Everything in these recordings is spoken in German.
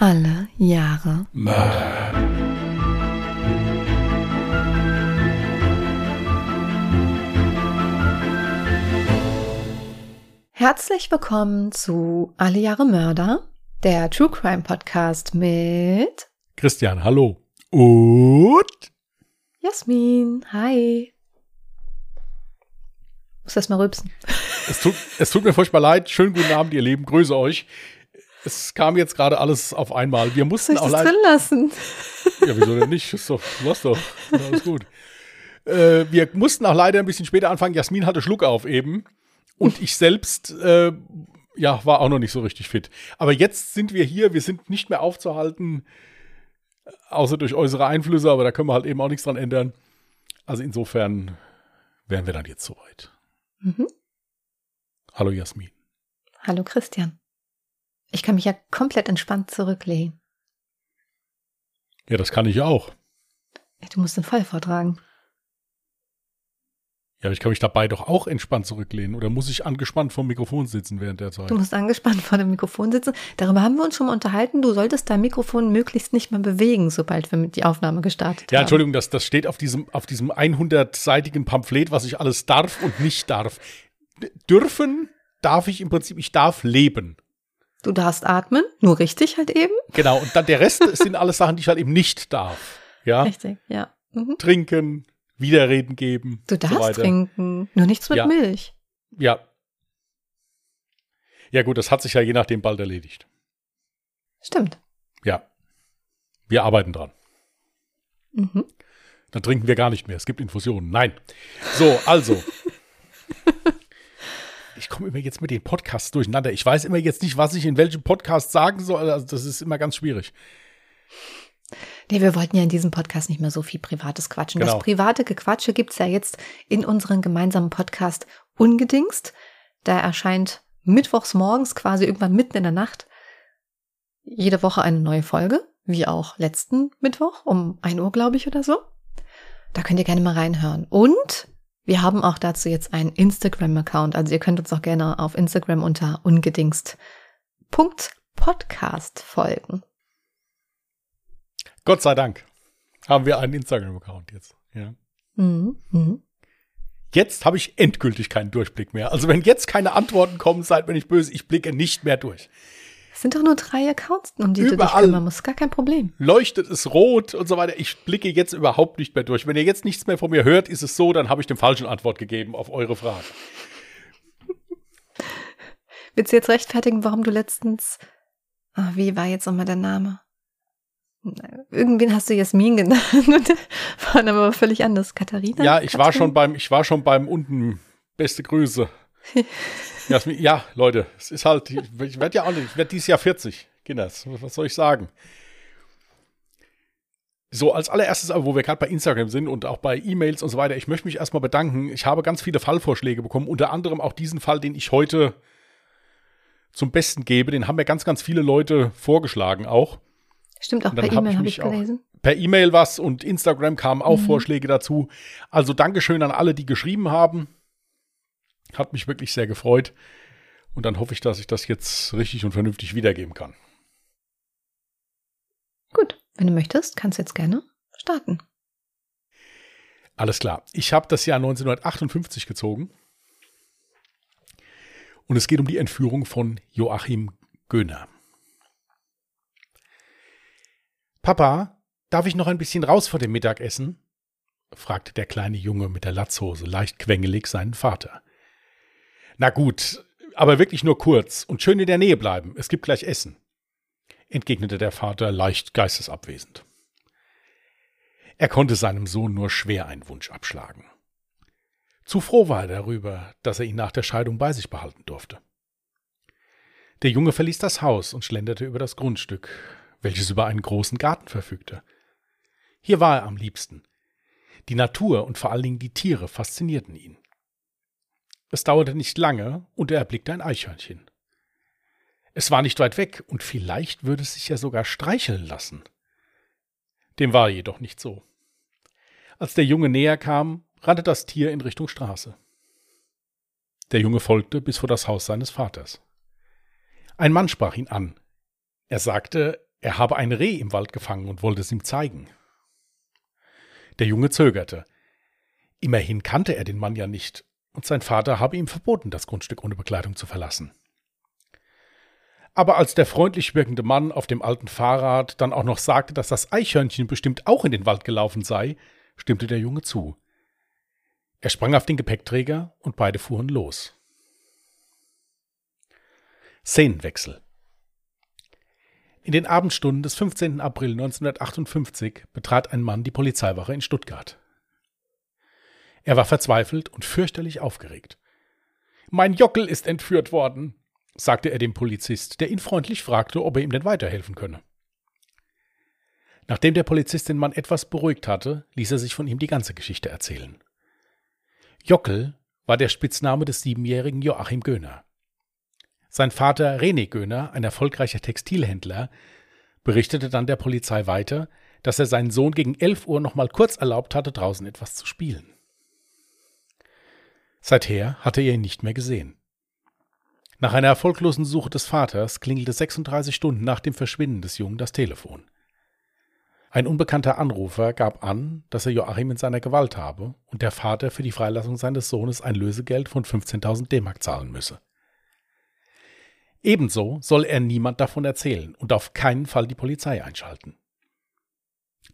Alle Jahre Mörder. Herzlich willkommen zu Alle Jahre Mörder, der True Crime Podcast mit Christian, hallo. Und Jasmin. Hi. Muss das mal rülpsen. es tut, es tut mir furchtbar leid. Schönen guten Abend, ihr Lieben. Grüße euch. Es kam jetzt gerade alles auf einmal. Wir Soll mussten ich auch das leider. drin lassen? Ja, wieso denn nicht? Ist doch, lass doch. Alles gut. Äh, wir mussten auch leider ein bisschen später anfangen. Jasmin hatte Schluck auf eben. Und ich selbst, äh, ja, war auch noch nicht so richtig fit. Aber jetzt sind wir hier. Wir sind nicht mehr aufzuhalten, außer durch äußere Einflüsse. Aber da können wir halt eben auch nichts dran ändern. Also insofern wären wir dann jetzt soweit. Mhm. Hallo Jasmin. Hallo Christian. Ich kann mich ja komplett entspannt zurücklehnen. Ja, das kann ich auch. Ja, Du musst den Fall vortragen. Ja, aber ich kann mich dabei doch auch entspannt zurücklehnen. Oder muss ich angespannt vom Mikrofon sitzen während der Zeit? Du musst angespannt vor dem Mikrofon sitzen. Darüber haben wir uns schon mal unterhalten. Du solltest dein Mikrofon möglichst nicht mehr bewegen, sobald wir mit die Aufnahme gestartet Ja, haben. Entschuldigung, das, das steht auf diesem, auf diesem 100-seitigen Pamphlet, was ich alles darf und nicht darf. Dürfen darf ich im Prinzip, ich darf leben. Du darfst atmen, nur richtig halt eben. Genau, und dann der Rest sind alles Sachen, die ich halt eben nicht darf. Ja, Richtig, ja. Mhm. trinken, Widerreden geben. Du so darfst weiter. trinken, nur nichts mit Ja. Milch. Ja. Ja gut, das hat sich ja je nachdem bald erledigt. Stimmt. Ja. Wir arbeiten dran. Mhm. Dann trinken wir gar nicht mehr. Es gibt Infusionen. Nein. So, also. Ich komme immer jetzt mit den Podcasts durcheinander. Ich weiß immer jetzt nicht, was ich in welchem Podcast sagen soll. Also das ist immer ganz schwierig. Nee, wir wollten ja in diesem Podcast nicht mehr so viel Privates quatschen. Genau. Das private Gequatsche gibt's ja jetzt in unserem gemeinsamen Podcast Ungedingst. Da erscheint mittwochs morgens quasi irgendwann mitten in der Nacht jede Woche eine neue Folge, wie auch letzten Mittwoch um 1 Uhr, glaube ich, oder so. Da könnt ihr gerne mal reinhören. Und wir haben auch dazu jetzt einen Instagram-Account. Also ihr könnt uns auch gerne auf Instagram unter ungedingst.podcast folgen. Gott sei Dank haben wir einen Instagram-Account jetzt. Ja. Mhm. Mhm. Jetzt habe ich endgültig keinen Durchblick mehr. Also wenn jetzt keine Antworten kommen, seid mir nicht böse. Ich blicke nicht mehr durch. Es sind doch nur drei Accounts, um die du dich Überall. kümmern musst. Gar kein Problem. Leuchtet es rot und so weiter. Ich blicke jetzt überhaupt nicht mehr durch. Wenn ihr jetzt nichts mehr von mir hört, ist es so, dann habe ich dem falschen Antwort gegeben auf eure Frage. Willst du jetzt rechtfertigen, warum du letztens. Ah, wie war jetzt nochmal der Name? Irgendwen hast du Jasmin genannt. Und der war dann aber völlig anders. Katharina? Ja, ich war Katrin? schon beim, ich war schon beim unten. Beste Grüße. Jasmin, ja, Leute, es ist halt, ich werde ja auch nicht, ich werde dieses Jahr 40, Kinders. Was soll ich sagen? So, als allererstes, aber wo wir gerade bei Instagram sind und auch bei E-Mails und so weiter, ich möchte mich erstmal bedanken. Ich habe ganz viele Fallvorschläge bekommen, unter anderem auch diesen Fall, den ich heute zum Besten gebe. Den haben mir ganz, ganz viele Leute vorgeschlagen auch. Stimmt, auch per hab E-Mail ich habe ich auch- gelesen. per E-Mail was und Instagram kamen auch Mhm. Vorschläge dazu. Also Dankeschön an alle, die geschrieben haben. Hat mich wirklich sehr gefreut. Und dann hoffe ich, dass ich das jetzt richtig und vernünftig wiedergeben kann. Gut, wenn du möchtest, kannst du jetzt gerne starten. Alles klar. Ich habe das Jahr 1958 gezogen. Und es geht um die Entführung von Joachim Göhner. Papa, darf ich noch ein bisschen raus vor dem Mittagessen? fragte der kleine Junge mit der Latzhose leicht quengelig seinen Vater. Na gut, aber wirklich nur kurz und schön in der Nähe bleiben. Es gibt gleich Essen, entgegnete der Vater leicht geistesabwesend. Er konnte seinem Sohn nur schwer einen Wunsch abschlagen. Zu froh war er darüber, dass er ihn nach der Scheidung bei sich behalten durfte. Der Junge verließ das Haus und schlenderte über das Grundstück, welches über einen großen Garten verfügte. Hier war er am liebsten. Die Natur und vor allen Dingen die Tiere faszinierten ihn. Es dauerte nicht lange und er erblickte ein Eichhörnchen. Es war nicht weit weg und vielleicht würde es sich ja sogar streicheln lassen. Dem war jedoch nicht so. Als der Junge näher kam, rannte das Tier in Richtung Straße. Der Junge folgte bis vor das Haus seines Vaters. Ein Mann sprach ihn an. Er sagte, er habe ein Reh im Wald gefangen und wollte es ihm zeigen. Der Junge zögerte. Immerhin kannte er den Mann ja nicht, und sein Vater habe ihm verboten, das Grundstück ohne Begleitung zu verlassen. Aber als der freundlich wirkende Mann auf dem alten Fahrrad dann auch noch sagte, dass das Eichhörnchen bestimmt auch in den Wald gelaufen sei, stimmte der Junge zu. Er sprang auf den Gepäckträger und beide fuhren los. Szenenwechsel. In den Abendstunden des 15. April 1958 betrat ein Mann die Polizeiwache in Stuttgart. Er war verzweifelt und fürchterlich aufgeregt. Mein Jockel ist entführt worden, sagte er dem Polizist, der ihn freundlich fragte, ob er ihm denn weiterhelfen könne. Nachdem der Polizist den Mann etwas beruhigt hatte, ließ er sich von ihm die ganze Geschichte erzählen. Jockel war der Spitzname des siebenjährigen Joachim Göhner. Sein Vater René Göhner, ein erfolgreicher Textilhändler, berichtete dann der Polizei weiter, dass er seinen Sohn gegen elf Uhr noch mal kurz erlaubt hatte, draußen etwas zu spielen. Seither hatte er ihn nicht mehr gesehen. Nach einer erfolglosen Suche des Vaters klingelte 36 Stunden nach dem Verschwinden des Jungen das Telefon. Ein unbekannter Anrufer gab an, dass er Joachim in seiner Gewalt habe und der Vater für die Freilassung seines Sohnes ein Lösegeld von 15.000 D-Mark zahlen müsse. Ebenso soll er niemand davon erzählen und auf keinen Fall die Polizei einschalten.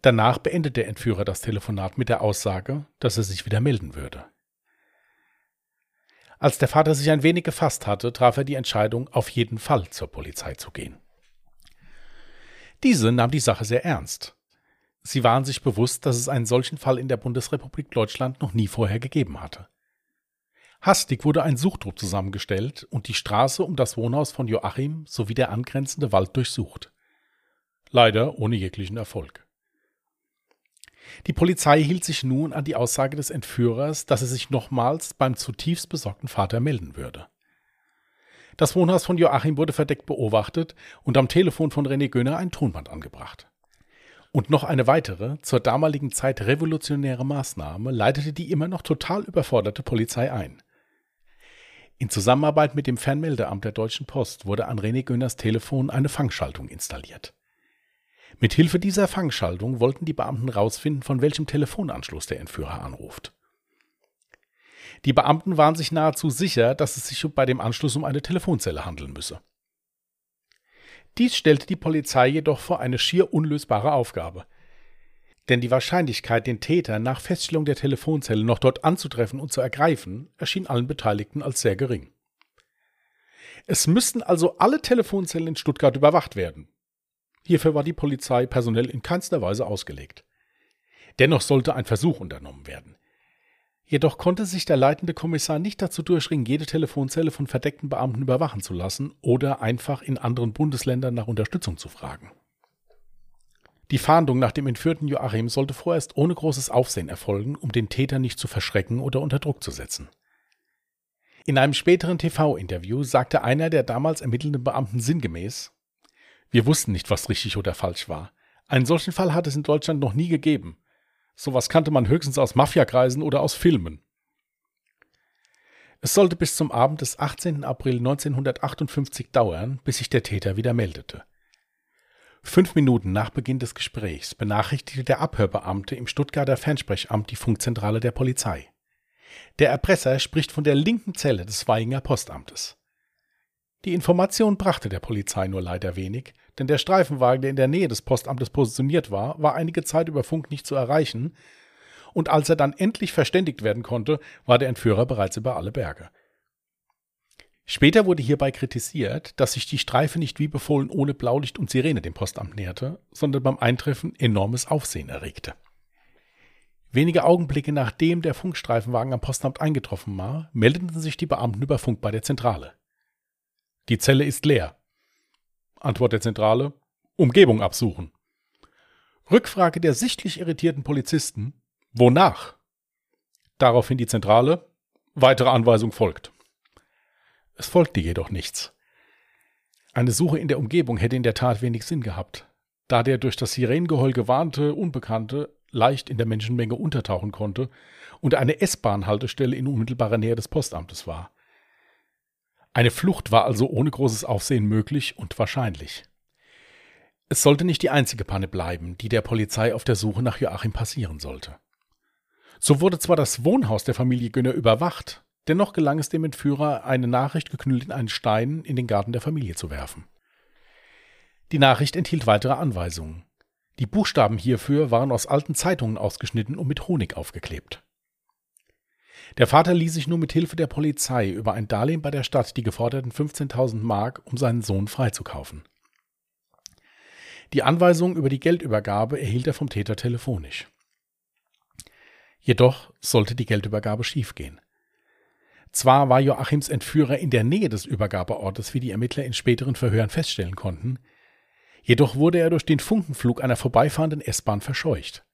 Danach beendet der Entführer das Telefonat mit der Aussage, dass er sich wieder melden würde. Als der Vater sich ein wenig gefasst hatte, traf er die Entscheidung, auf jeden Fall zur Polizei zu gehen. Diese nahm die Sache sehr ernst. Sie waren sich bewusst, dass es einen solchen Fall in der Bundesrepublik Deutschland noch nie vorher gegeben hatte. Hastig wurde ein Suchtrupp zusammengestellt und die Straße um das Wohnhaus von Joachim sowie der angrenzende Wald durchsucht. Leider ohne jeglichen Erfolg. Die Polizei hielt sich nun an die Aussage des Entführers, dass er sich nochmals beim zutiefst besorgten Vater melden würde. Das Wohnhaus von Joachim wurde verdeckt beobachtet und am Telefon von René Göhner ein Tonband angebracht. Und noch eine weitere, zur damaligen Zeit revolutionäre Maßnahme leitete die immer noch total überforderte Polizei ein. In Zusammenarbeit mit dem Fernmeldeamt der Deutschen Post wurde an René Gönners Telefon eine Fangschaltung installiert. Mit Hilfe dieser Fangschaltung wollten die Beamten herausfinden, von welchem Telefonanschluss der Entführer anruft. Die Beamten waren sich nahezu sicher, dass es sich bei dem Anschluss um eine Telefonzelle handeln müsse. Dies stellte die Polizei jedoch vor eine schier unlösbare Aufgabe. Denn die Wahrscheinlichkeit, den Täter nach Feststellung der Telefonzelle noch dort anzutreffen und zu ergreifen, erschien allen Beteiligten als sehr gering. Es müssten also alle Telefonzellen in Stuttgart überwacht werden. Hierfür war die Polizei personell in keinster Weise ausgelegt. Dennoch sollte ein Versuch unternommen werden. Jedoch konnte sich der leitende Kommissar nicht dazu durchringen, jede Telefonzelle von verdeckten Beamten überwachen zu lassen oder einfach in anderen Bundesländern nach Unterstützung zu fragen. Die Fahndung nach dem entführten Joachim sollte vorerst ohne großes Aufsehen erfolgen, um den Täter nicht zu verschrecken oder unter Druck zu setzen. In einem späteren TV-Interview sagte einer der damals ermittelnden Beamten sinngemäß, wir wussten nicht, was richtig oder falsch war. Einen solchen Fall hat es in Deutschland noch nie gegeben. Sowas kannte man höchstens aus Mafiakreisen oder aus Filmen. Es sollte bis zum Abend des 18. April 1958 dauern, bis sich der Täter wieder meldete. Fünf Minuten nach Beginn des Gesprächs benachrichtigte der Abhörbeamte im Stuttgarter Fernsprechamt die Funkzentrale der Polizei. Der Erpresser spricht von der linken Zelle des Weihinger Postamtes. Die Information brachte der Polizei nur leider wenig, denn der Streifenwagen, der in der Nähe des Postamtes positioniert war, war einige Zeit über Funk nicht zu erreichen, und als er dann endlich verständigt werden konnte, war der Entführer bereits über alle Berge. Später wurde hierbei kritisiert, dass sich die Streife nicht wie befohlen ohne Blaulicht und Sirene dem Postamt näherte, sondern beim Eintreffen enormes Aufsehen erregte. Wenige Augenblicke nachdem der Funkstreifenwagen am Postamt eingetroffen war, meldeten sich die Beamten über Funk bei der Zentrale. Die Zelle ist leer. Antwort der Zentrale: Umgebung absuchen. Rückfrage der sichtlich irritierten Polizisten: Wonach? Daraufhin die Zentrale: Weitere Anweisung folgt. Es folgte jedoch nichts. Eine Suche in der Umgebung hätte in der Tat wenig Sinn gehabt, da der durch das Sirenengeheul gewarnte Unbekannte leicht in der Menschenmenge untertauchen konnte und eine S-Bahn-Haltestelle in unmittelbarer Nähe des Postamtes war. Eine Flucht war also ohne großes Aufsehen möglich und wahrscheinlich. Es sollte nicht die einzige Panne bleiben, die der Polizei auf der Suche nach Joachim passieren sollte. So wurde zwar das Wohnhaus der Familie Gönner überwacht, dennoch gelang es dem Entführer, eine Nachricht geknüllt in einen Stein in den Garten der Familie zu werfen. Die Nachricht enthielt weitere Anweisungen. Die Buchstaben hierfür waren aus alten Zeitungen ausgeschnitten und mit Honig aufgeklebt. Der Vater ließ sich nur mit Hilfe der Polizei über ein Darlehen bei der Stadt die geforderten 15.000 Mark, um seinen Sohn freizukaufen. Die Anweisung über die Geldübergabe erhielt er vom Täter telefonisch. Jedoch sollte die Geldübergabe schiefgehen. Zwar war Joachims Entführer in der Nähe des Übergabeortes, wie die Ermittler in späteren Verhören feststellen konnten, jedoch wurde er durch den Funkenflug einer vorbeifahrenden S-Bahn verscheucht.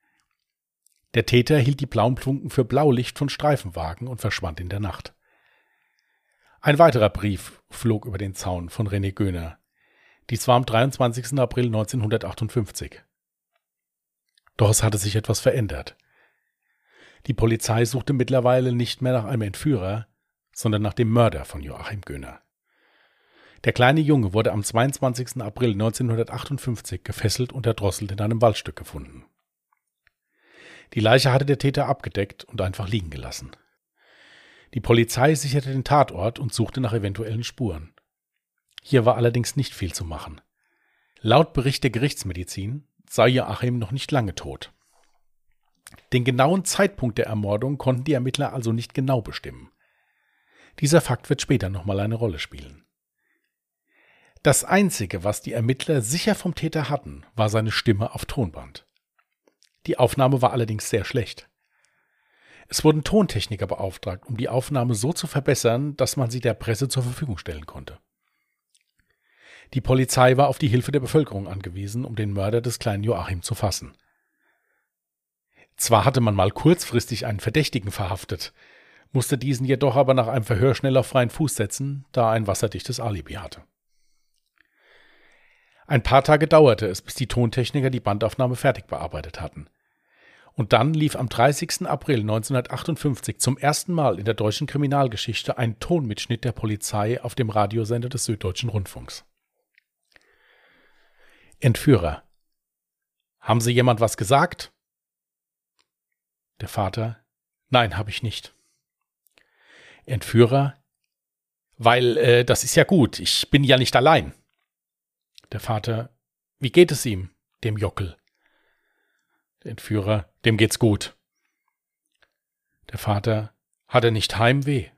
Der Täter hielt die blauen Funken für Blaulicht von Streifenwagen und verschwand in der Nacht. Ein weiterer Brief flog über den Zaun von René Göhner. Dies war am 23. April 1958. Doch es hatte sich etwas verändert. Die Polizei suchte mittlerweile nicht mehr nach einem Entführer, sondern nach dem Mörder von Joachim Göhner. Der kleine Junge wurde am 22. April 1958 gefesselt und erdrosselt in einem Waldstück gefunden. Die Leiche hatte der Täter abgedeckt und einfach liegen gelassen. Die Polizei sicherte den Tatort und suchte nach eventuellen Spuren. Hier war allerdings nicht viel zu machen. Laut Bericht der Gerichtsmedizin sei Joachim noch nicht lange tot. Den genauen Zeitpunkt der Ermordung konnten die Ermittler also nicht genau bestimmen. Dieser Fakt wird später nochmal eine Rolle spielen. Das Einzige, was die Ermittler sicher vom Täter hatten, war seine Stimme auf Tonband. Die Aufnahme war allerdings sehr schlecht. Es wurden Tontechniker beauftragt, um die Aufnahme so zu verbessern, dass man sie der Presse zur Verfügung stellen konnte. Die Polizei war auf die Hilfe der Bevölkerung angewiesen, um den Mörder des kleinen Joachim zu fassen. Zwar hatte man mal kurzfristig einen Verdächtigen verhaftet, musste diesen jedoch aber nach einem Verhör schnell auf freien Fuß setzen, da er ein wasserdichtes Alibi hatte. Ein paar Tage dauerte es, bis die Tontechniker die Bandaufnahme fertig bearbeitet hatten. Und dann lief am 30. April 1958 zum ersten Mal in der deutschen Kriminalgeschichte ein Tonmitschnitt der Polizei auf dem Radiosender des Süddeutschen Rundfunks. Entführer. Haben Sie jemand was gesagt? Der Vater. Nein, habe ich nicht. Entführer. Weil, äh, das ist ja gut, ich bin ja nicht allein. Der Vater, wie geht es ihm, dem Jockel? Der Entführer, dem geht's gut. Der Vater, hat er nicht Heimweh?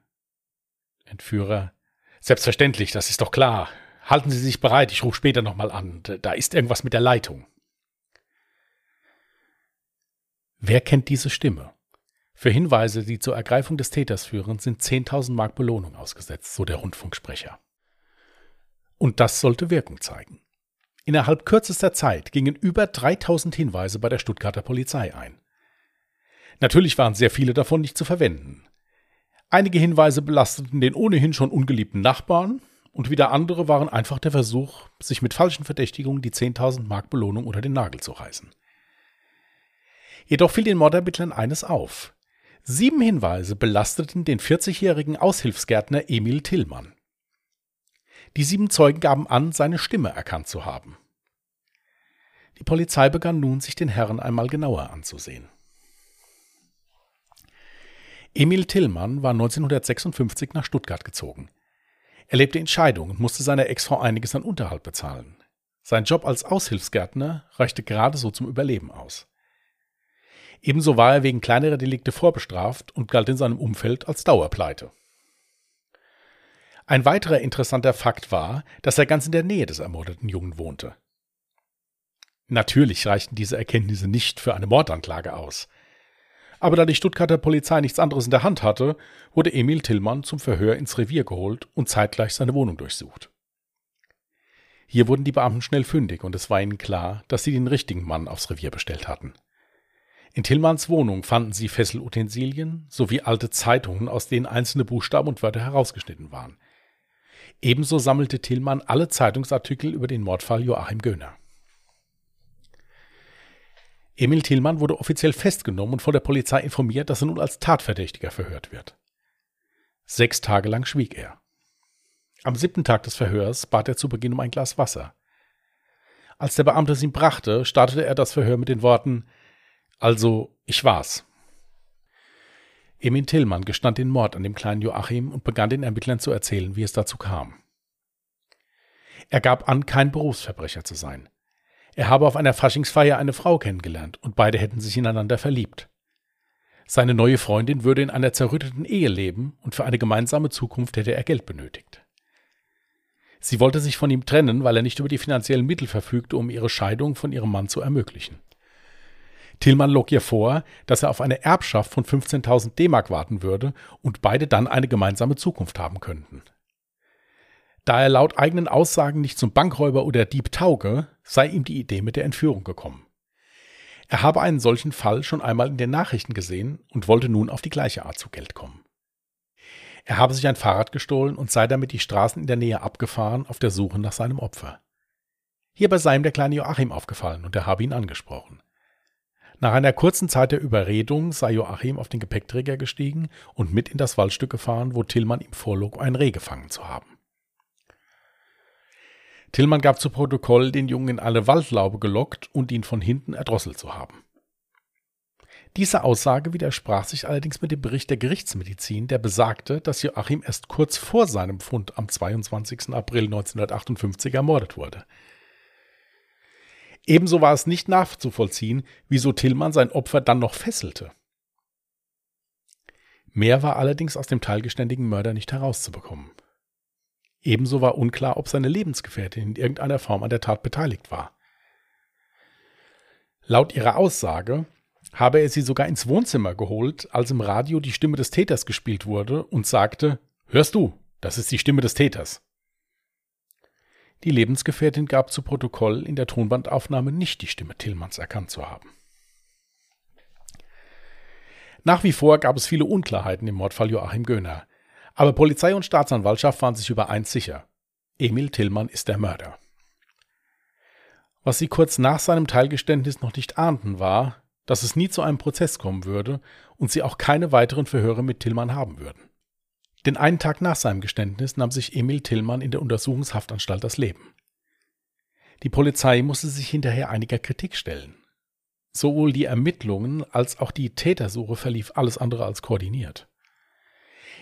Entführer, selbstverständlich, das ist doch klar. Halten Sie sich bereit, ich rufe später nochmal an. Da ist irgendwas mit der Leitung. Wer kennt diese Stimme? Für Hinweise, die zur Ergreifung des Täters führen, sind 10.000 Mark Belohnung ausgesetzt, so der Rundfunksprecher. Und das sollte Wirkung zeigen. Innerhalb kürzester Zeit gingen über 3000 Hinweise bei der Stuttgarter Polizei ein. Natürlich waren sehr viele davon nicht zu verwenden. Einige Hinweise belasteten den ohnehin schon ungeliebten Nachbarn und wieder andere waren einfach der Versuch, sich mit falschen Verdächtigungen die 10.000 Mark Belohnung unter den Nagel zu reißen. Jedoch fiel den Mordermittlern eines auf. Sieben Hinweise belasteten den 40-jährigen Aushilfsgärtner Emil Tillmann. Die sieben Zeugen gaben an, seine Stimme erkannt zu haben. Die Polizei begann nun, sich den Herrn einmal genauer anzusehen. Emil Tillmann war 1956 nach Stuttgart gezogen. Er lebte in Scheidung und musste seiner Ex-Frau einiges an Unterhalt bezahlen. Sein Job als Aushilfsgärtner reichte gerade so zum Überleben aus. Ebenso war er wegen kleinerer Delikte vorbestraft und galt in seinem Umfeld als Dauerpleite. Ein weiterer interessanter Fakt war, dass er ganz in der Nähe des ermordeten Jungen wohnte. Natürlich reichten diese Erkenntnisse nicht für eine Mordanklage aus. Aber da die Stuttgarter Polizei nichts anderes in der Hand hatte, wurde Emil Tillmann zum Verhör ins Revier geholt und zeitgleich seine Wohnung durchsucht. Hier wurden die Beamten schnell fündig und es war ihnen klar, dass sie den richtigen Mann aufs Revier bestellt hatten. In Tillmanns Wohnung fanden sie Fesselutensilien sowie alte Zeitungen, aus denen einzelne Buchstaben und Wörter herausgeschnitten waren. Ebenso sammelte Tillmann alle Zeitungsartikel über den Mordfall Joachim Göhner. Emil Tillmann wurde offiziell festgenommen und vor der Polizei informiert, dass er nun als Tatverdächtiger verhört wird. Sechs Tage lang schwieg er. Am siebten Tag des Verhörs bat er zu Beginn um ein Glas Wasser. Als der Beamte es ihm brachte, startete er das Verhör mit den Worten Also, ich war's. Emin Tillmann gestand den Mord an dem kleinen Joachim und begann den Ermittlern zu erzählen, wie es dazu kam. Er gab an, kein Berufsverbrecher zu sein. Er habe auf einer Faschingsfeier eine Frau kennengelernt und beide hätten sich ineinander verliebt. Seine neue Freundin würde in einer zerrütteten Ehe leben und für eine gemeinsame Zukunft hätte er Geld benötigt. Sie wollte sich von ihm trennen, weil er nicht über die finanziellen Mittel verfügte, um ihre Scheidung von ihrem Mann zu ermöglichen. Tillmann log ihr vor, dass er auf eine Erbschaft von 15.000 D-Mark warten würde und beide dann eine gemeinsame Zukunft haben könnten. Da er laut eigenen Aussagen nicht zum Bankräuber oder Dieb tauge, sei ihm die Idee mit der Entführung gekommen. Er habe einen solchen Fall schon einmal in den Nachrichten gesehen und wollte nun auf die gleiche Art zu Geld kommen. Er habe sich ein Fahrrad gestohlen und sei damit die Straßen in der Nähe abgefahren auf der Suche nach seinem Opfer. Hierbei sei ihm der kleine Joachim aufgefallen und er habe ihn angesprochen. Nach einer kurzen Zeit der Überredung sei Joachim auf den Gepäckträger gestiegen und mit in das Waldstück gefahren, wo Tillmann ihm vorlog, ein Reh gefangen zu haben. Tillmann gab zu Protokoll, den Jungen in eine Waldlaube gelockt und ihn von hinten erdrosselt zu haben. Diese Aussage widersprach sich allerdings mit dem Bericht der Gerichtsmedizin, der besagte, dass Joachim erst kurz vor seinem Fund am 22. April 1958 ermordet wurde. Ebenso war es nicht nachzuvollziehen, wieso Tillmann sein Opfer dann noch fesselte. Mehr war allerdings aus dem teilgeständigen Mörder nicht herauszubekommen. Ebenso war unklar, ob seine Lebensgefährtin in irgendeiner Form an der Tat beteiligt war. Laut ihrer Aussage habe er sie sogar ins Wohnzimmer geholt, als im Radio die Stimme des Täters gespielt wurde und sagte, Hörst du, das ist die Stimme des Täters. Die Lebensgefährtin gab zu Protokoll, in der Tonbandaufnahme nicht die Stimme Tillmanns erkannt zu haben. Nach wie vor gab es viele Unklarheiten im Mordfall Joachim Göhner. Aber Polizei und Staatsanwaltschaft waren sich über eins sicher. Emil Tillmann ist der Mörder. Was sie kurz nach seinem Teilgeständnis noch nicht ahnten, war, dass es nie zu einem Prozess kommen würde und sie auch keine weiteren Verhöre mit Tillmann haben würden. Denn einen Tag nach seinem Geständnis nahm sich Emil Tillmann in der Untersuchungshaftanstalt das Leben. Die Polizei musste sich hinterher einiger Kritik stellen. Sowohl die Ermittlungen als auch die Tätersuche verlief alles andere als koordiniert.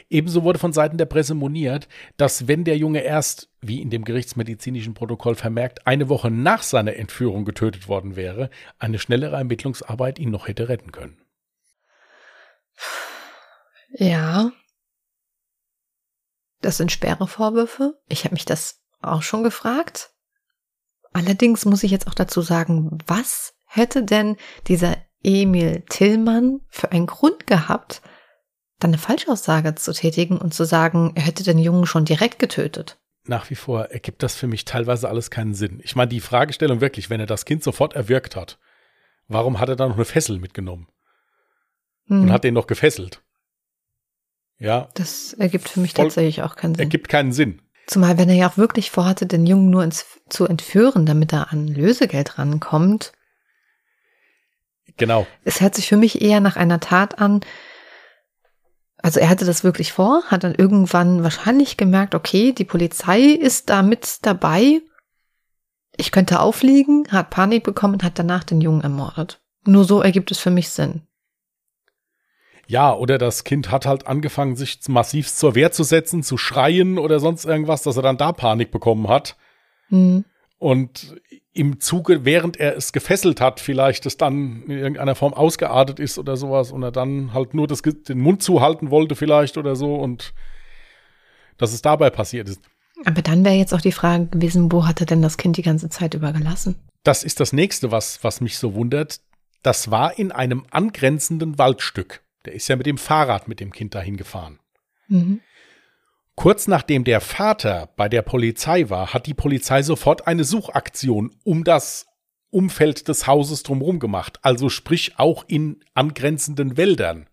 Ebenso wurde von Seiten der Presse moniert, dass wenn der Junge erst, wie in dem gerichtsmedizinischen Protokoll vermerkt, eine Woche nach seiner Entführung getötet worden wäre, eine schnellere Ermittlungsarbeit ihn noch hätte retten können. Ja. Das sind schwere Vorwürfe. Ich habe mich das auch schon gefragt. Allerdings muss ich jetzt auch dazu sagen, was hätte denn dieser Emil Tillmann für einen Grund gehabt, dann eine Falschaussage zu tätigen und zu sagen, er hätte den Jungen schon direkt getötet. Nach wie vor ergibt das für mich teilweise alles keinen Sinn. Ich meine, die Fragestellung wirklich, wenn er das Kind sofort erwürgt hat, warum hat er dann noch eine Fessel mitgenommen? Hm. Und hat den noch gefesselt? Ja. Das ergibt für mich tatsächlich auch keinen Sinn. Ergibt keinen Sinn. Zumal, wenn er ja auch wirklich vorhatte, den Jungen nur ins, zu entführen, damit er an Lösegeld rankommt. Genau. Es hört sich für mich eher nach einer Tat an, also er hatte das wirklich vor, hat dann irgendwann wahrscheinlich gemerkt, okay, die Polizei ist da mit dabei. Ich könnte aufliegen, hat Panik bekommen und hat danach den Jungen ermordet. Nur so ergibt es für mich Sinn. Ja, oder das Kind hat halt angefangen, sich massiv zur Wehr zu setzen, zu schreien oder sonst irgendwas, dass er dann da Panik bekommen hat. Mhm. Und im Zuge, während er es gefesselt hat, vielleicht es dann in irgendeiner Form ausgeartet ist oder sowas und er dann halt nur das, den Mund zuhalten wollte vielleicht oder so und dass es dabei passiert ist. Aber dann wäre jetzt auch die Frage gewesen, wo hat er denn das Kind die ganze Zeit über gelassen? Das ist das nächste, was, was mich so wundert. Das war in einem angrenzenden Waldstück. Der ist ja mit dem Fahrrad mit dem Kind dahin gefahren. Mhm. Kurz nachdem der Vater bei der Polizei war, hat die Polizei sofort eine Suchaktion um das Umfeld des Hauses drumherum gemacht, also sprich auch in angrenzenden Wäldern.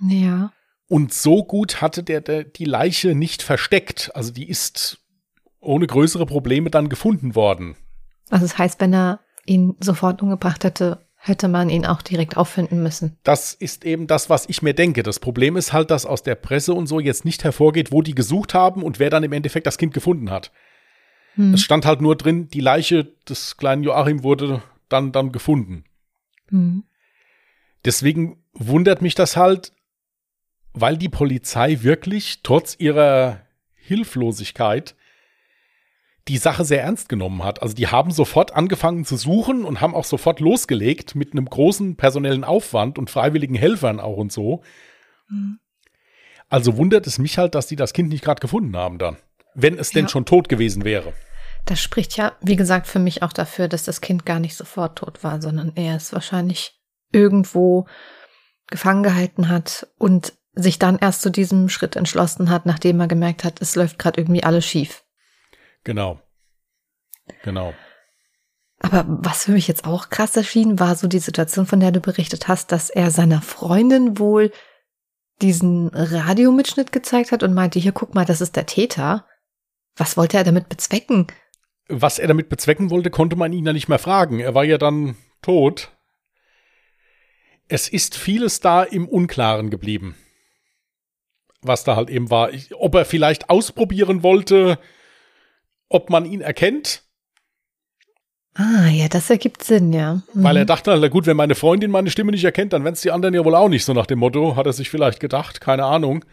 Ja. Und so gut hatte der, der die Leiche nicht versteckt. Also die ist ohne größere Probleme dann gefunden worden. Also das heißt, wenn er ihn sofort umgebracht hätte, hätte man ihn auch direkt auffinden müssen. Das ist eben das, was ich mir denke. Das Problem ist halt, dass aus der Presse und so jetzt nicht hervorgeht, wo die gesucht haben und wer dann im Endeffekt das Kind gefunden hat. Hm. Es stand halt nur drin, die Leiche des kleinen Joachim wurde dann, dann gefunden. Hm. Deswegen wundert mich das halt, weil die Polizei wirklich trotz ihrer Hilflosigkeit die Sache sehr ernst genommen hat. Also die haben sofort angefangen zu suchen und haben auch sofort losgelegt mit einem großen personellen Aufwand und freiwilligen Helfern auch und so. Mhm. Also wundert es mich halt, dass die das Kind nicht gerade gefunden haben dann, wenn es ja. denn schon tot gewesen wäre. Das spricht ja, wie gesagt, für mich auch dafür, dass das Kind gar nicht sofort tot war, sondern er es wahrscheinlich irgendwo gefangen gehalten hat und sich dann erst zu diesem Schritt entschlossen hat, nachdem er gemerkt hat, es läuft gerade irgendwie alles schief. Genau. Genau. Aber was für mich jetzt auch krass erschien, war so die Situation, von der du berichtet hast, dass er seiner Freundin wohl diesen Radiomitschnitt gezeigt hat und meinte, hier guck mal, das ist der Täter. Was wollte er damit bezwecken? Was er damit bezwecken wollte, konnte man ihn ja nicht mehr fragen. Er war ja dann tot. Es ist vieles da im Unklaren geblieben. Was da halt eben war. Ob er vielleicht ausprobieren wollte, ob man ihn erkennt. Ah, ja, das ergibt Sinn, ja. Mhm. Weil er dachte, na gut, wenn meine Freundin meine Stimme nicht erkennt, dann werden es die anderen ja wohl auch nicht, so nach dem Motto, hat er sich vielleicht gedacht, keine Ahnung.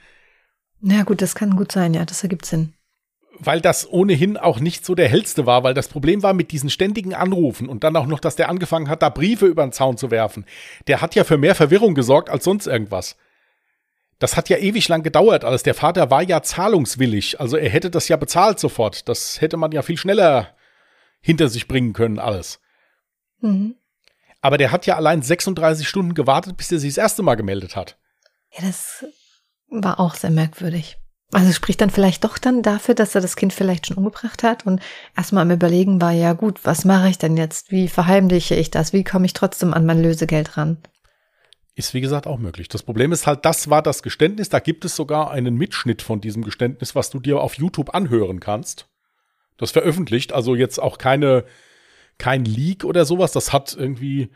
Na gut, das kann gut sein, ja, das ergibt Sinn. Weil das ohnehin auch nicht so der hellste war, weil das Problem war mit diesen ständigen Anrufen und dann auch noch, dass der angefangen hat, da Briefe über den Zaun zu werfen. Der hat ja für mehr Verwirrung gesorgt als sonst irgendwas. Das hat ja ewig lang gedauert alles. Der Vater war ja zahlungswillig. Also er hätte das ja bezahlt sofort. Das hätte man ja viel schneller hinter sich bringen können, alles. Mhm. Aber der hat ja allein 36 Stunden gewartet, bis er sich das erste Mal gemeldet hat. Ja, das war auch sehr merkwürdig. Also spricht dann vielleicht doch dann dafür, dass er das Kind vielleicht schon umgebracht hat und erstmal am Überlegen war, ja gut, was mache ich denn jetzt? Wie verheimliche ich das? Wie komme ich trotzdem an mein Lösegeld ran? Ist wie gesagt auch möglich. Das Problem ist halt, das war das Geständnis. Da gibt es sogar einen Mitschnitt von diesem Geständnis, was du dir auf YouTube anhören kannst. Das veröffentlicht, also jetzt auch keine, kein Leak oder sowas. Das hat irgendwie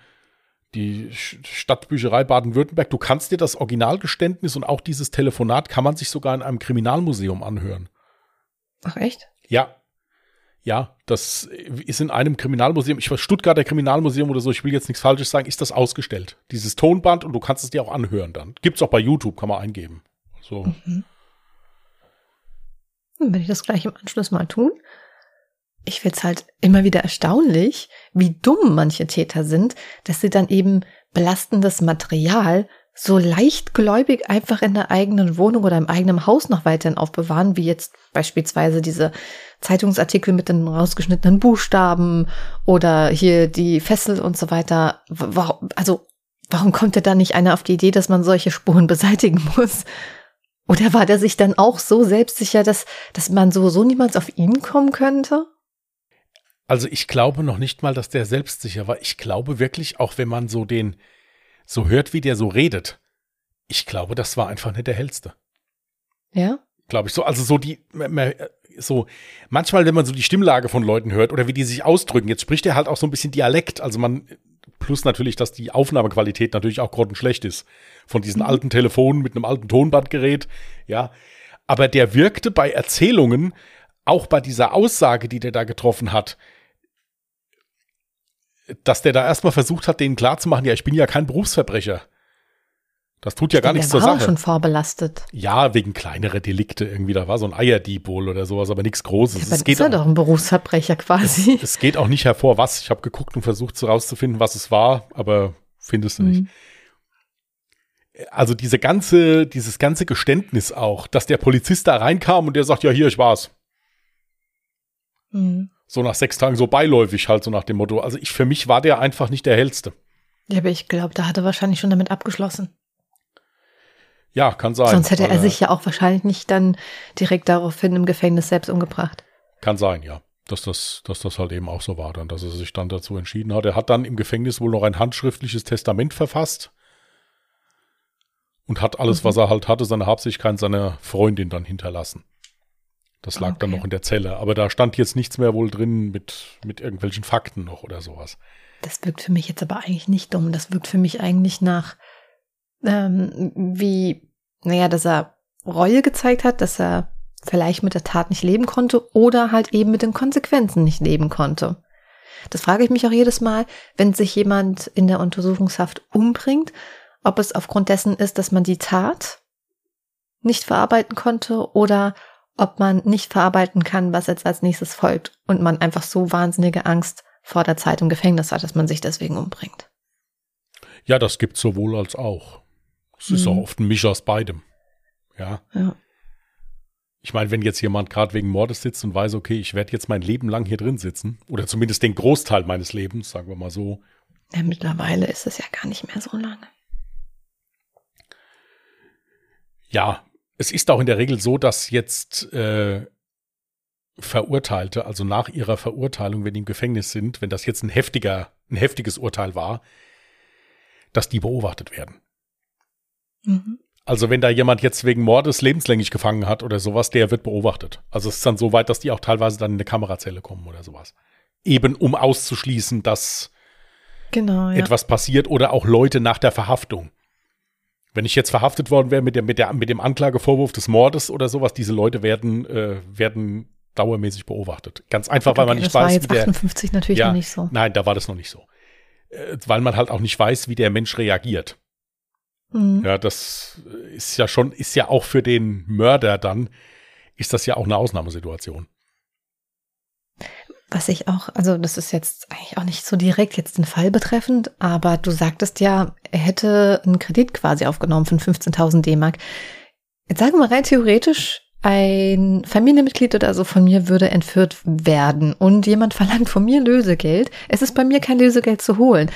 die Stadtbücherei Baden-Württemberg. Du kannst dir das Originalgeständnis und auch dieses Telefonat kann man sich sogar in einem Kriminalmuseum anhören. Ach echt? Ja, ja, das ist in einem Kriminalmuseum, ich weiß, Stuttgarter Kriminalmuseum oder so, ich will jetzt nichts Falsches sagen, ist das ausgestellt. Dieses Tonband und du kannst es dir auch anhören dann. Gibt's auch bei YouTube, kann man eingeben. So. Mhm. Wenn ich das gleich im Anschluss mal tun. Ich find's halt immer wieder erstaunlich, wie dumm manche Täter sind, dass sie dann eben belastendes Material so leichtgläubig einfach in der eigenen Wohnung oder im eigenen Haus noch weiterhin aufbewahren, wie jetzt beispielsweise diese Zeitungsartikel mit den rausgeschnittenen Buchstaben oder hier die Fessel und so weiter. Also, warum kommt da nicht einer auf die Idee, dass man solche Spuren beseitigen muss? Oder war der sich dann auch so selbstsicher, dass, dass man sowieso niemals auf ihn kommen könnte? Also ich glaube noch nicht mal, dass der selbstsicher war. Ich glaube wirklich, auch wenn man so den, so hört, wie der so redet, ich glaube, das war einfach nicht der hellste. Ja? Glaube ich so. Also so die, so, manchmal, wenn man so die Stimmlage von Leuten hört oder wie die sich ausdrücken, jetzt spricht er halt auch so ein bisschen Dialekt. Also man, plus natürlich, dass die Aufnahmequalität natürlich auch grottenschlecht ist. Von diesen mhm. alten Telefonen mit einem alten Tonbandgerät, ja. Aber der wirkte bei Erzählungen, auch bei dieser Aussage, die der da getroffen hat, dass der da erstmal versucht hat, denen klarzumachen, ja, ich bin ja kein Berufsverbrecher. Das tut ja gar nichts zur Sache. auch schon vorbelastet. Ja, wegen kleinerer Delikte irgendwie. Da war so ein Eierdieb wohl oder sowas, aber nichts Großes. Ja, aber es geht ist ja doch ein Berufsverbrecher quasi. Es, es, geht auch nicht hervor, was. Ich habe geguckt und versucht herauszufinden, was es war, aber findest du mhm. nicht. Also diese ganze, dieses ganze Geständnis auch, dass der Polizist da reinkam und der sagt, ja, hier, ich war's. Mhm. So nach sechs Tagen, so beiläufig halt, so nach dem Motto. Also ich, für mich war der einfach nicht der hellste. Ja, aber ich glaube, da hat er wahrscheinlich schon damit abgeschlossen. Ja, kann sein. Sonst hätte er sich ja auch wahrscheinlich nicht dann direkt daraufhin im Gefängnis selbst umgebracht. Kann sein, ja. Dass das, dass das halt eben auch so war, dann, dass er sich dann dazu entschieden hat. Er hat dann im Gefängnis wohl noch ein handschriftliches Testament verfasst und hat alles, mhm. was er halt hatte, seine Habseligkeit seiner Freundin dann hinterlassen. Das lag okay. dann noch in der Zelle. Aber da stand jetzt nichts mehr wohl drin mit, mit irgendwelchen Fakten noch oder sowas. Das wirkt für mich jetzt aber eigentlich nicht dumm. Das wirkt für mich eigentlich nach, ähm, wie naja, dass er Reue gezeigt hat, dass er vielleicht mit der Tat nicht leben konnte oder halt eben mit den Konsequenzen nicht leben konnte. Das frage ich mich auch jedes Mal, wenn sich jemand in der Untersuchungshaft umbringt, ob es aufgrund dessen ist, dass man die Tat nicht verarbeiten konnte oder ob man nicht verarbeiten kann, was jetzt als nächstes folgt und man einfach so wahnsinnige Angst vor der Zeit im Gefängnis hat, dass man sich deswegen umbringt. Ja, das gibt sowohl als auch. Es ist mhm. auch oft ein Misch aus beidem. Ja. ja. Ich meine, wenn jetzt jemand gerade wegen Mordes sitzt und weiß, okay, ich werde jetzt mein Leben lang hier drin sitzen, oder zumindest den Großteil meines Lebens, sagen wir mal so. Ja, mittlerweile ist es ja gar nicht mehr so lange. Ja, es ist auch in der Regel so, dass jetzt äh, Verurteilte, also nach ihrer Verurteilung, wenn die im Gefängnis sind, wenn das jetzt ein heftiger, ein heftiges Urteil war, dass die beobachtet werden. Mhm. Also wenn da jemand jetzt wegen Mordes lebenslänglich gefangen hat oder sowas, der wird beobachtet. Also es ist dann so weit, dass die auch teilweise dann in eine Kamerazelle kommen oder sowas. Eben um auszuschließen, dass genau, ja. etwas passiert oder auch Leute nach der Verhaftung. Wenn ich jetzt verhaftet worden wäre mit, der, mit, der, mit dem Anklagevorwurf des Mordes oder sowas, diese Leute werden, äh, werden dauermäßig beobachtet. Ganz einfach, okay, weil man nicht das weiß, war jetzt 58 der, natürlich ja, noch nicht so. Nein, da war das noch nicht so. Äh, weil man halt auch nicht weiß, wie der Mensch reagiert. Mhm. Ja, das ist ja schon, ist ja auch für den Mörder dann, ist das ja auch eine Ausnahmesituation. Was ich auch, also das ist jetzt eigentlich auch nicht so direkt jetzt den Fall betreffend, aber du sagtest ja, er hätte einen Kredit quasi aufgenommen von 15.000 D-Mark. Jetzt sagen wir rein theoretisch, ein Familienmitglied oder so von mir würde entführt werden und jemand verlangt von mir Lösegeld. Es ist bei mir kein Lösegeld zu holen.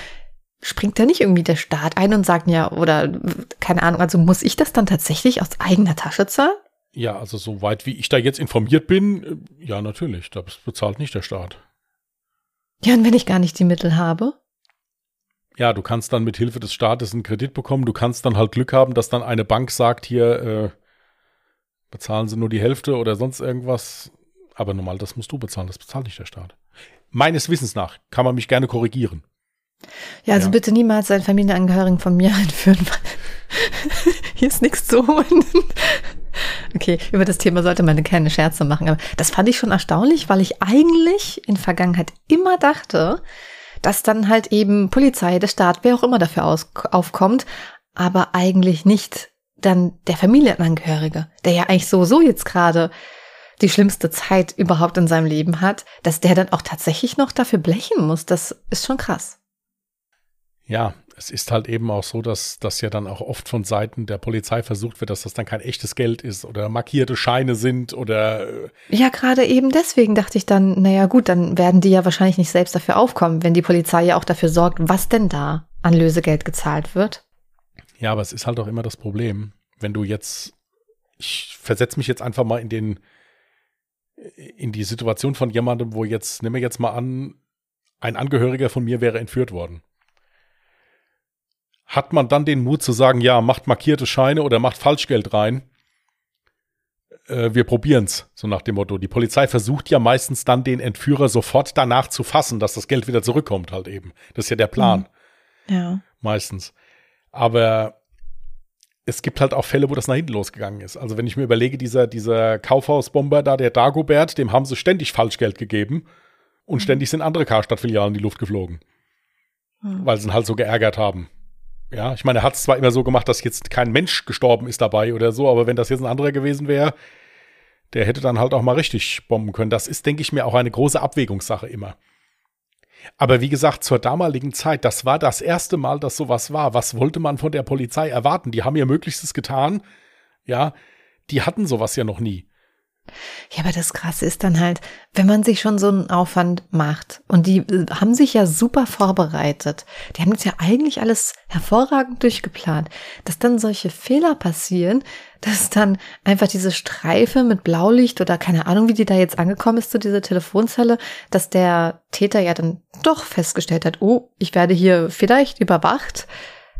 Springt da nicht irgendwie der Staat ein und sagt ja, oder keine Ahnung, also muss ich das dann tatsächlich aus eigener Tasche zahlen? Ja, also soweit wie ich da jetzt informiert bin, äh, ja, natürlich, das bezahlt nicht der Staat. Ja, und wenn ich gar nicht die Mittel habe? Ja, du kannst dann mit Hilfe des Staates einen Kredit bekommen. Du kannst dann halt Glück haben, dass dann eine Bank sagt, hier äh, bezahlen sie nur die Hälfte oder sonst irgendwas. Aber normal, das musst du bezahlen, das bezahlt nicht der Staat. Meines Wissens nach kann man mich gerne korrigieren. Ja, also ja. bitte niemals einen Familienangehörigen von mir einführen. Hier ist nichts zu holen. Okay, über das Thema sollte man keine Scherze machen. Aber das fand ich schon erstaunlich, weil ich eigentlich in Vergangenheit immer dachte, dass dann halt eben Polizei, der Staat, wer auch immer dafür aus, aufkommt, aber eigentlich nicht dann der Familienangehörige, der ja eigentlich so so jetzt gerade die schlimmste Zeit überhaupt in seinem Leben hat, dass der dann auch tatsächlich noch dafür blechen muss. Das ist schon krass. Ja, es ist halt eben auch so, dass das ja dann auch oft von Seiten der Polizei versucht wird, dass das dann kein echtes Geld ist oder markierte Scheine sind oder. Äh ja, gerade eben deswegen dachte ich dann, naja, gut, dann werden die ja wahrscheinlich nicht selbst dafür aufkommen, wenn die Polizei ja auch dafür sorgt, was denn da an Lösegeld gezahlt wird. Ja, aber es ist halt auch immer das Problem, wenn du jetzt, ich versetze mich jetzt einfach mal in den, in die Situation von jemandem, wo jetzt, nehmen wir jetzt mal an, ein Angehöriger von mir wäre entführt worden hat man dann den Mut zu sagen, ja, macht markierte Scheine oder macht Falschgeld rein. Äh, wir probieren's, so nach dem Motto. Die Polizei versucht ja meistens dann den Entführer sofort danach zu fassen, dass das Geld wieder zurückkommt halt eben. Das ist ja der Plan. Mhm. Ja. Meistens. Aber es gibt halt auch Fälle, wo das nach hinten losgegangen ist. Also wenn ich mir überlege, dieser, dieser Kaufhausbomber da, der Dagobert, dem haben sie ständig Falschgeld gegeben und mhm. ständig sind andere Karstadt-Filialen in die Luft geflogen. Mhm. Weil sie ihn halt so geärgert haben. Ja, ich meine, er hat es zwar immer so gemacht, dass jetzt kein Mensch gestorben ist dabei oder so, aber wenn das jetzt ein anderer gewesen wäre, der hätte dann halt auch mal richtig bomben können. Das ist, denke ich mir, auch eine große Abwägungssache immer. Aber wie gesagt, zur damaligen Zeit, das war das erste Mal, dass sowas war. Was wollte man von der Polizei erwarten? Die haben ihr Möglichstes getan. Ja, die hatten sowas ja noch nie. Ja, aber das Krasse ist dann halt, wenn man sich schon so einen Aufwand macht und die äh, haben sich ja super vorbereitet, die haben jetzt ja eigentlich alles hervorragend durchgeplant, dass dann solche Fehler passieren, dass dann einfach diese Streife mit Blaulicht oder keine Ahnung, wie die da jetzt angekommen ist zu dieser Telefonzelle, dass der Täter ja dann doch festgestellt hat, oh, ich werde hier vielleicht überwacht.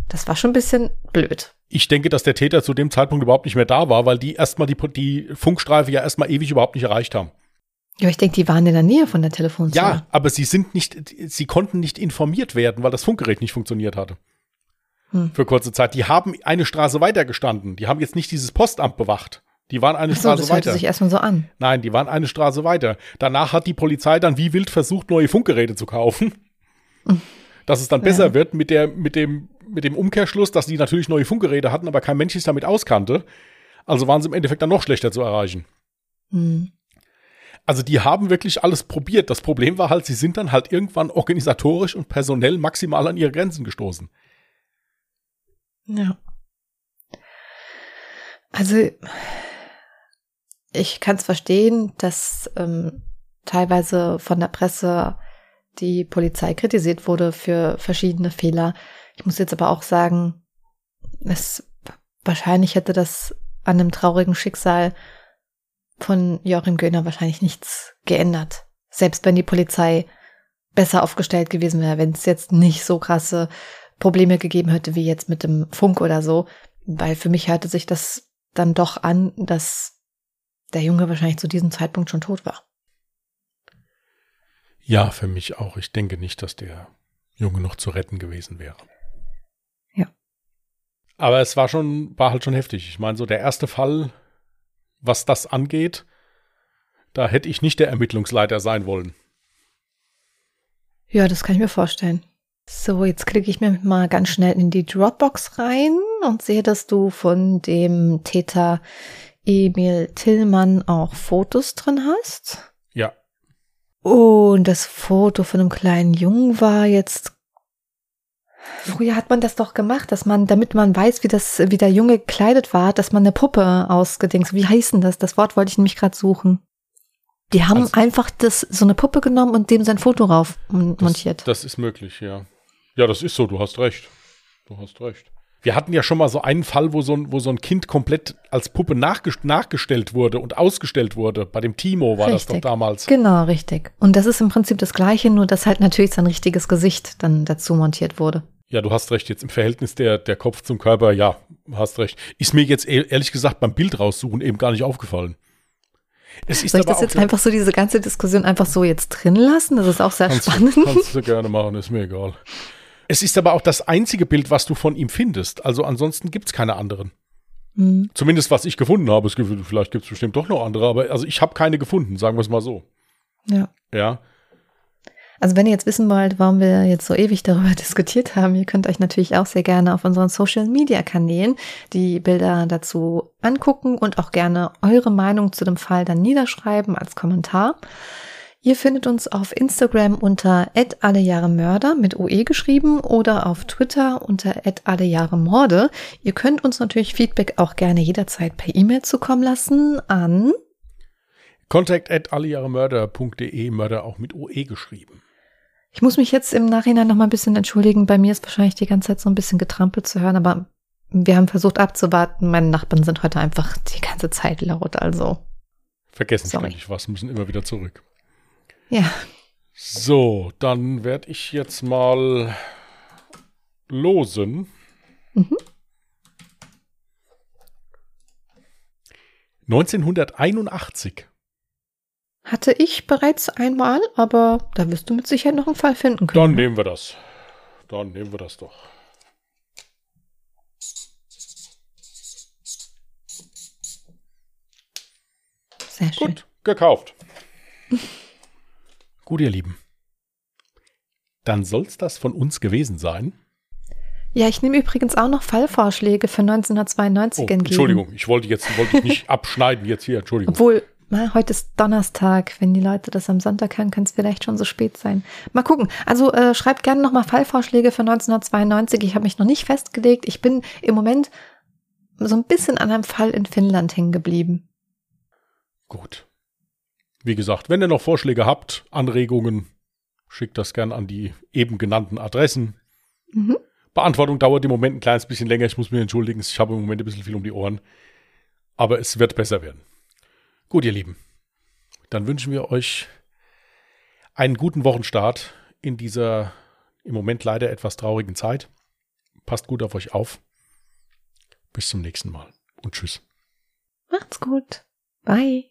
Das war schon ein bisschen blöd ich denke, dass der Täter zu dem Zeitpunkt überhaupt nicht mehr da war, weil die erstmal die, die Funkstreife ja erstmal ewig überhaupt nicht erreicht haben. Ja, ich denke, die waren in der Nähe von der Telefonzelle. Ja, aber sie sind nicht, sie konnten nicht informiert werden, weil das Funkgerät nicht funktioniert hatte. Hm. Für kurze Zeit. Die haben eine Straße weiter gestanden. Die haben jetzt nicht dieses Postamt bewacht. Die waren eine so, Straße das weiter. sich erstmal so an. Nein, die waren eine Straße weiter. Danach hat die Polizei dann wie wild versucht, neue Funkgeräte zu kaufen. Dass es dann besser Ja. wird mit, der, mit, dem, mit dem Umkehrschluss, dass die natürlich neue Funkgeräte hatten, aber kein Mensch sich damit auskannte. Also waren sie im Endeffekt dann noch schlechter zu erreichen. Hm. Also die haben wirklich alles probiert. Das Problem war halt, sie sind dann halt irgendwann organisatorisch und personell maximal an ihre Grenzen gestoßen. Ja. Also, ich kann es verstehen, dass ähm, teilweise von der Presse die Polizei kritisiert wurde für verschiedene Fehler. Ich muss jetzt aber auch sagen, es wahrscheinlich hätte das an einem traurigen Schicksal von Joachim Göhner wahrscheinlich nichts geändert. Selbst wenn die Polizei besser aufgestellt gewesen wäre, wenn es jetzt nicht so krasse Probleme gegeben hätte wie jetzt mit dem Funk oder so, weil für mich hörte sich das dann doch an, dass der Junge wahrscheinlich zu diesem Zeitpunkt schon tot war. Ja, für mich auch. Ich denke nicht, dass der Junge noch zu retten gewesen wäre. Aber es war schon, war halt schon heftig. Ich meine, so der erste Fall, was das angeht, da hätte ich nicht der Ermittlungsleiter sein wollen. Ja, das kann ich mir vorstellen. So, jetzt klicke ich mir mal ganz schnell in die Dropbox rein und sehe, dass du von dem Täter Emil Tillmann auch Fotos drin hast. Ja, Und das Foto von einem kleinen Jungen war jetzt. Früher hat man das doch gemacht, dass man, damit man weiß, wie das, wie der Junge gekleidet war, dass man eine Puppe ausgedings. Wie heißt denn das? Das Wort wollte ich nämlich gerade suchen. Die haben Also- einfach das, so eine Puppe genommen und dem sein Foto rauf mon- das, montiert. das ist möglich, ja. Ja, das ist so, du hast recht. Du hast recht. Wir hatten ja schon mal so einen Fall, wo so ein, wo so ein Kind komplett als Puppe nachges nachgestellt wurde und ausgestellt wurde. Bei dem Timo war das doch Richtig. damals. Genau, richtig. Und das ist im Prinzip das Gleiche, nur dass halt natürlich sein richtiges Gesicht dann dazu montiert wurde. Ja, du hast recht. Jetzt im Verhältnis der, der Kopf zum Körper, ja, hast recht. Ist mir jetzt ehrlich gesagt beim Bild raussuchen eben gar nicht aufgefallen. Es ist Soll ich das jetzt einfach so, diese ganze Diskussion einfach so jetzt drin lassen? Das ist auch sehr kannst, spannend. du, kannst du gerne machen, ist mir egal. Es ist aber auch das einzige Bild, was du von ihm findest. Also ansonsten gibt's keine anderen. Hm. Zumindest was ich gefunden habe. Es gibt, vielleicht gibt's bestimmt doch noch andere, aber also ich habe keine gefunden, sagen wir es mal so. Ja. Ja. Also wenn ihr jetzt wissen wollt, warum wir jetzt so ewig darüber diskutiert haben, ihr könnt euch natürlich auch sehr gerne auf unseren Social Media Kanälen die Bilder dazu angucken und auch gerne eure Meinung zu dem Fall dann niederschreiben als Kommentar. Ihr findet uns auf Instagram unter @allejahremörder mit OE geschrieben oder auf Twitter unter @allejahremorde. Ihr könnt uns natürlich Feedback auch gerne jederzeit per E-Mail zukommen lassen an Contact at allejahremörder.de, Mörder auch mit OE geschrieben. Ich muss mich jetzt im Nachhinein noch mal ein bisschen entschuldigen. Bei mir ist wahrscheinlich die ganze Zeit so ein bisschen getrampelt zu hören, aber wir haben versucht abzuwarten. Meine Nachbarn sind heute einfach die ganze Zeit laut, also. Vergessen Sorry. ständig was, müssen immer wieder zurück. Ja, So, dann werde ich jetzt mal losen. Mhm. 1981. hatte ich bereits einmal, aber da wirst du mit Sicherheit noch einen Fall finden können. Dann nehmen wir das. Dann nehmen wir das doch. Sehr schön. Gut, gekauft. Gut, ihr Lieben. Dann soll's das von uns gewesen sein. Ja, ich nehme übrigens auch noch Fallvorschläge für 1992 Oh, entgegen. Entschuldigung, ich wollte jetzt wollte ich nicht abschneiden jetzt hier. Entschuldigung. Obwohl, na, heute ist Donnerstag. Wenn die Leute das am Sonntag hören, kann es vielleicht schon so spät sein. Mal gucken. Also äh, schreibt gerne nochmal Fallvorschläge für 1992. Ich habe mich noch nicht festgelegt. Ich bin im Moment so ein bisschen an einem Fall in Finnland hängen geblieben. Gut. Wie gesagt, wenn ihr noch Vorschläge habt, Anregungen, schickt das gern an die eben genannten Adressen. Mhm. Beantwortung dauert im Moment ein kleines bisschen länger. Ich muss mich entschuldigen. Ich habe im Moment ein bisschen viel um die Ohren. Aber es wird besser werden. Gut, ihr Lieben. Dann wünschen wir euch einen guten Wochenstart in dieser im Moment leider etwas traurigen Zeit. Passt gut auf euch auf. Bis zum nächsten Mal und tschüss. Macht's gut. Bye.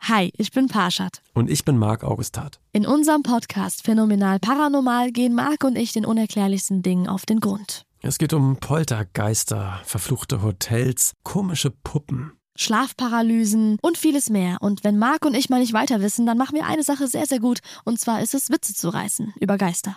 Hi, ich bin Parshad. Und ich bin Marc Augustat. In unserem Podcast Phänomenal Paranormal gehen Marc und ich den unerklärlichsten Dingen auf den Grund. Es geht um Poltergeister, verfluchte Hotels, komische Puppen. Schlafparalysen und vieles mehr. Und wenn Marc und ich mal nicht weiter wissen, dann machen wir eine Sache sehr, sehr gut. Und zwar ist es, Witze zu reißen über Geister.